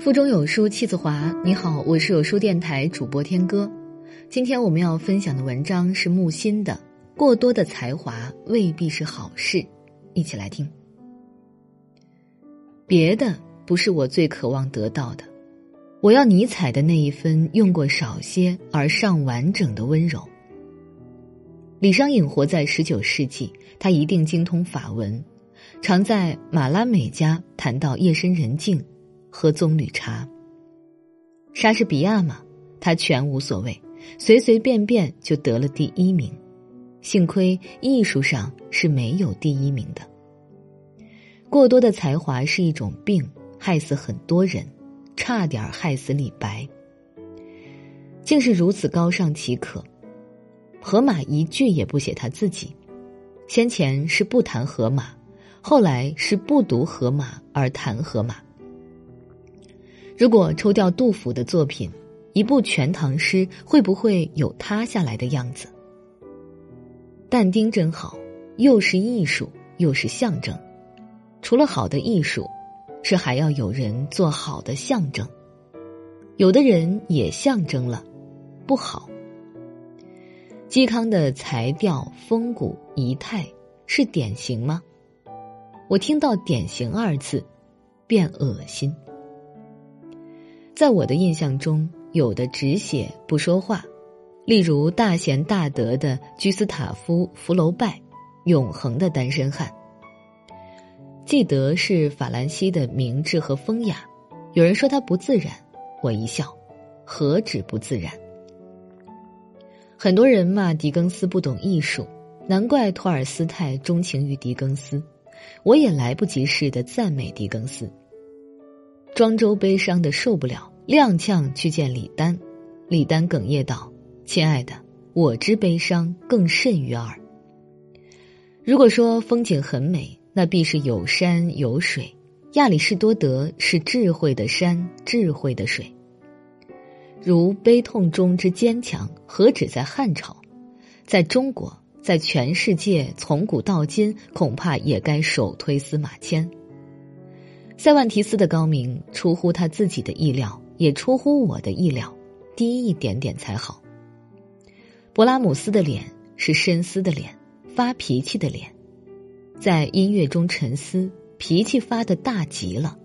腹中有书气自华。你好，我是有书电台主播天歌。今天我们要分享的文章是木心的《过多的才华未必是好事》，一起来听。别的不是我最渴望得到的，我要尼采的那一分用过少些而尚完整的温柔。李商隐活在十九世纪，他一定精通法文，常在马拉美家谈到夜深人静。喝棕榈茶。莎士比亚嘛，他全无所谓，随随便便就得了第一名。幸亏艺术上是没有第一名的。过多的才华是一种病，害死很多人，差点害死李白。竟是如此高尚岂可？荷马一句也不写他自己，先前是不谈荷马，后来是不读荷马而谈荷马。如果抽掉杜甫的作品，一部全唐诗会不会有塌下来的样子？但丁真好，又是艺术，又是象征。除了好的艺术，是还要有人做好的象征。有的人也象征了，不好。嵇康的才调、风骨、仪态是典型吗？我听到“典型”二字，便恶心。在我的印象中，有的只写不说话，例如大贤大德的居斯塔夫·福楼拜，永恒的单身汉。记得是法兰西的明智和风雅，有人说他不自然，我一笑，何止不自然？很多人骂狄更斯不懂艺术，难怪托尔斯泰钟情于狄更斯，我也来不及似的赞美狄更斯。庄周悲伤的受不了。踉跄去见李丹，李丹哽咽道：“亲爱的，我之悲伤更甚于耳。如果说风景很美，那必是有山有水。亚里士多德是智慧的山，智慧的水。如悲痛中之坚强，何止在汉朝，在中国，在全世界，从古到今，恐怕也该首推司马迁。塞万提斯的高明出乎他自己的意料。”也出乎我的意料，低一点点才好。勃拉姆斯的脸是深思的脸，发脾气的脸，在音乐中沉思，脾气发的大极了。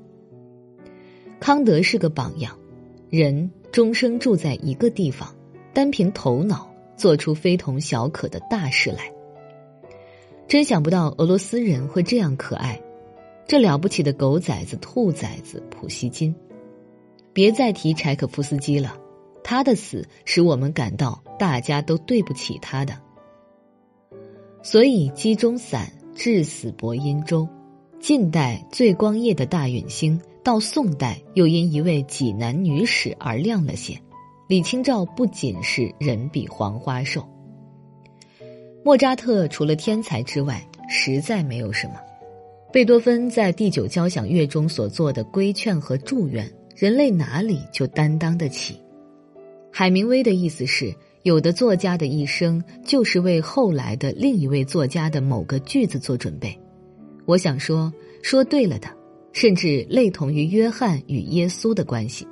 康德是个榜样，人终生住在一个地方，单凭头脑做出非同小可的大事来。真想不到俄罗斯人会这样可爱，这了不起的狗崽子、兔崽子普希金。别再提柴可夫斯基了，他的死使我们感到大家都对不起他的。所以鸡中散，至死薄阴州。近代最光艳的大陨星，到宋代又因一位济南女史而亮了些。李清照不仅是人比黄花瘦。莫扎特除了天才之外，实在没有什么。贝多芬在第九交响乐中所做的规劝和祝愿。人类哪里就担当得起？海明威的意思是，有的作家的一生就是为后来的另一位作家的某个句子做准备。我想说，说对了的，甚至类同于约翰与耶稣的关系。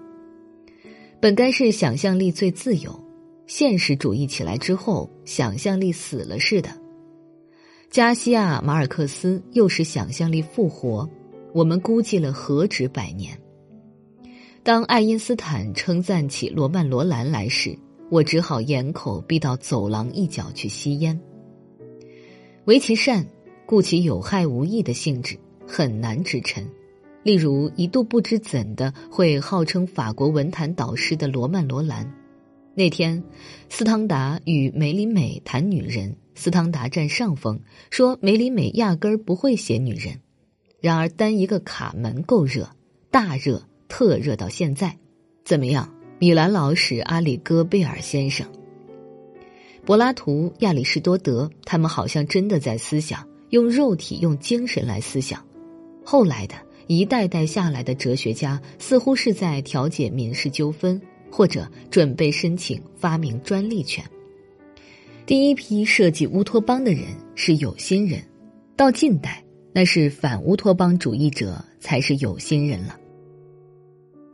本该是想象力最自由，现实主义起来之后，想象力死了似的。加西亚马尔克斯又是想象力复活，我们估计了何止百年。当爱因斯坦称赞起罗曼·罗兰来时，我只好掩口避到走廊一角去吸烟。为其善，故其有害无益的性质很难支撑。例如，一度不知怎的会号称法国文坛导师的罗曼·罗兰，那天，斯汤达与梅里美谈女人，斯汤达占上风，说梅里美压根儿不会写女人。然而，单一个卡门够热，大热。特热到现在，怎么样？米兰老史、阿里戈贝尔先生、柏拉图、亚里士多德，他们好像真的在思想，用肉体、用精神来思想。后来的一代代下来的哲学家，似乎是在调解民事纠纷，或者准备申请发明专利权。第一批设计乌托邦的人是有心人，到近代，那是反乌托邦主义者才是有心人了。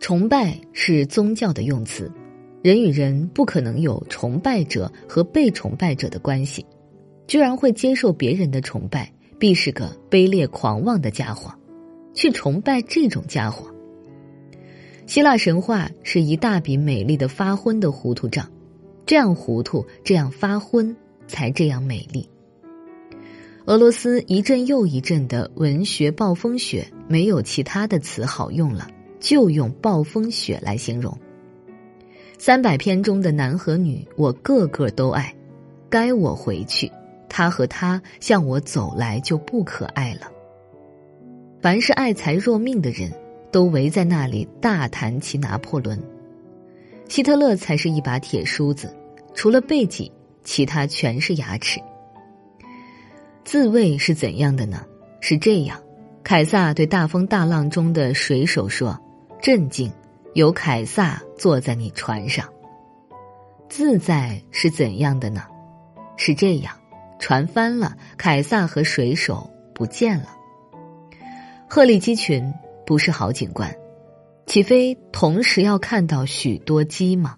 崇拜是宗教的用词，人与人不可能有崇拜者和被崇拜者的关系，居然会接受别人的崇拜，必是个卑劣狂妄的家伙，去崇拜这种家伙。希腊神话是一大笔美丽的发昏的糊涂账，这样糊涂，这样发昏，才这样美丽。俄罗斯一阵又一阵的文学暴风雪，没有其他的词好用了。就用暴风雪来形容。三百篇中的男和女，我个个都爱。该我回去，他和他向我走来就不可爱了。凡是爱财若命的人，都围在那里大谈其拿破仑。希特勒才是一把铁梳子，除了背脊，其他全是牙齿。自卫是怎样的呢？是这样：凯撒对大风大浪中的水手说。镇静，有凯撒坐在你船上。自在是怎样的呢？是这样，船翻了，凯撒和水手不见了。鹤立鸡群不是好景观，岂非同时要看到许多鸡吗？